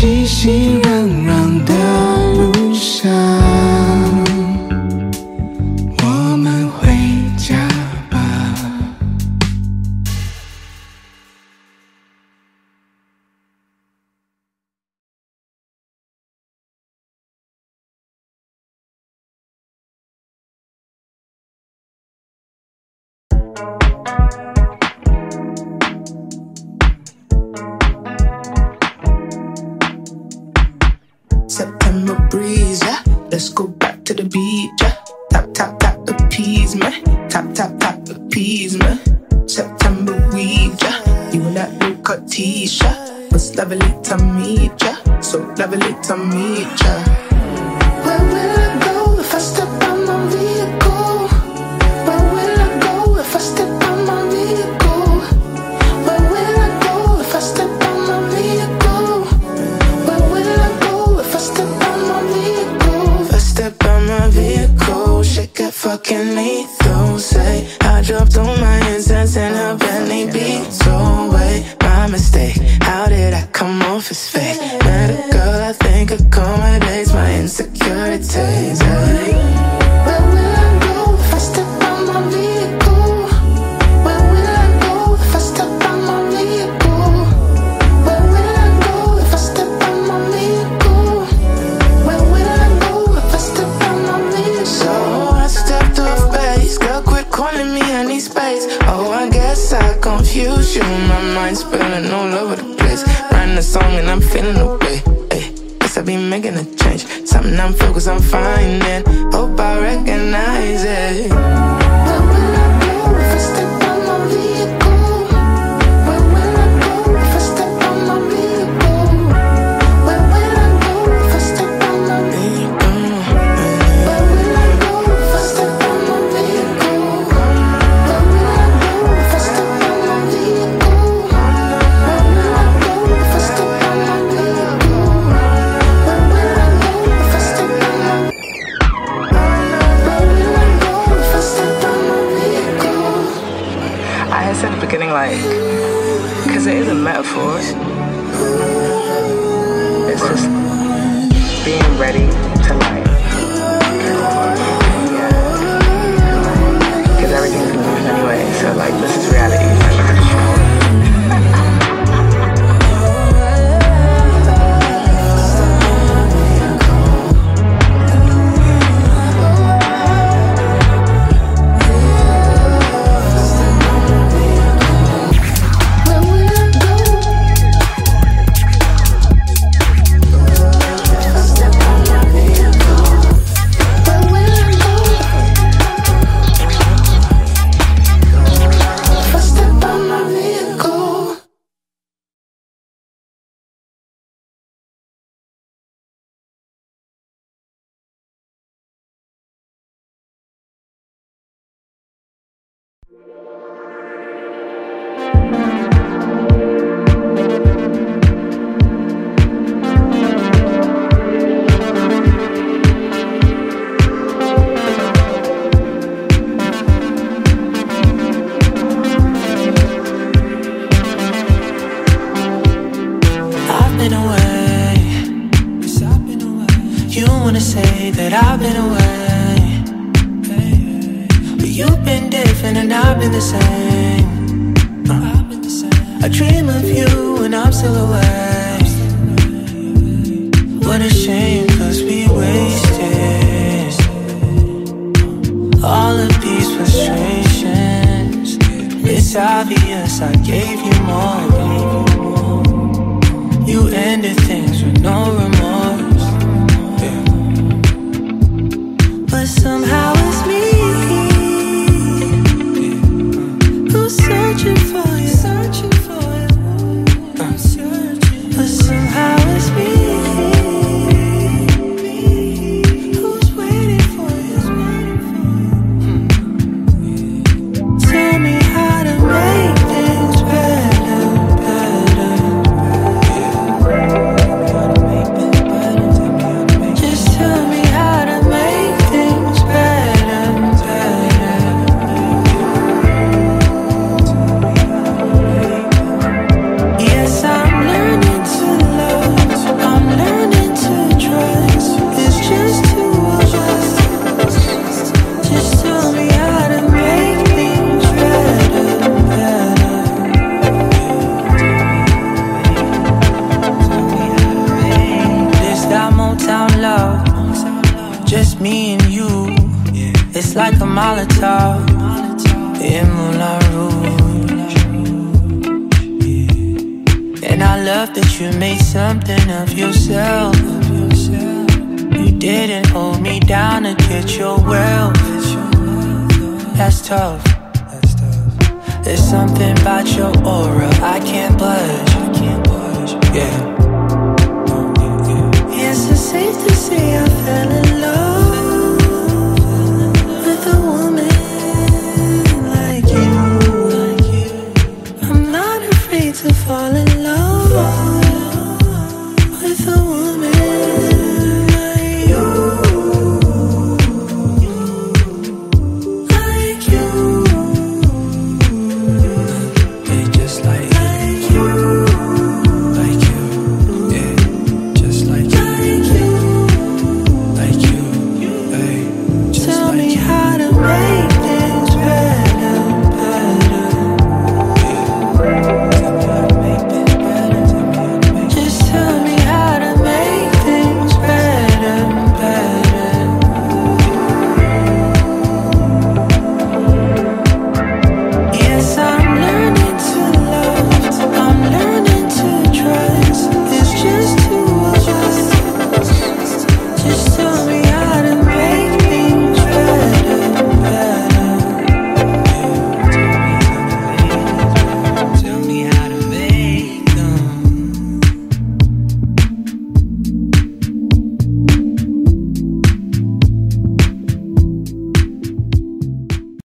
熙熙攘攘。Breeze, yeah. Let's go back to the beach. yeah. Tap, tap, tap, appease Top top top tap, appease me. September we. yeah. You and that new cut t-shirt. Was lovely to meet ya. So lovely to meet ya. Looking me Don't say I dropped all my incense and her Bentley beats away. My mistake, how did I come off as fake? Met a girl I think accommodates my insecurities. heels, you my mind spilling all over the place. Writing a song and I'm feeling the way. Eh. Guess I be making a change. Something I'm focused on finding. Hope I recognize it. What will I go if it's music isn't metaphors. It's just being ready to life. Because everything's moving anyway, so like this is reality. obvious I gave you more. You ended things with no remorse. Yeah. But somehow it's. you. It's like a Molotov in Moulin Rouge. And I love that you made something of yourself. You didn't hold me down to get your wealth. That's tough. There's something about your aura I can't budge. Yeah. Is it's safe to say I fell in love? to fall in love.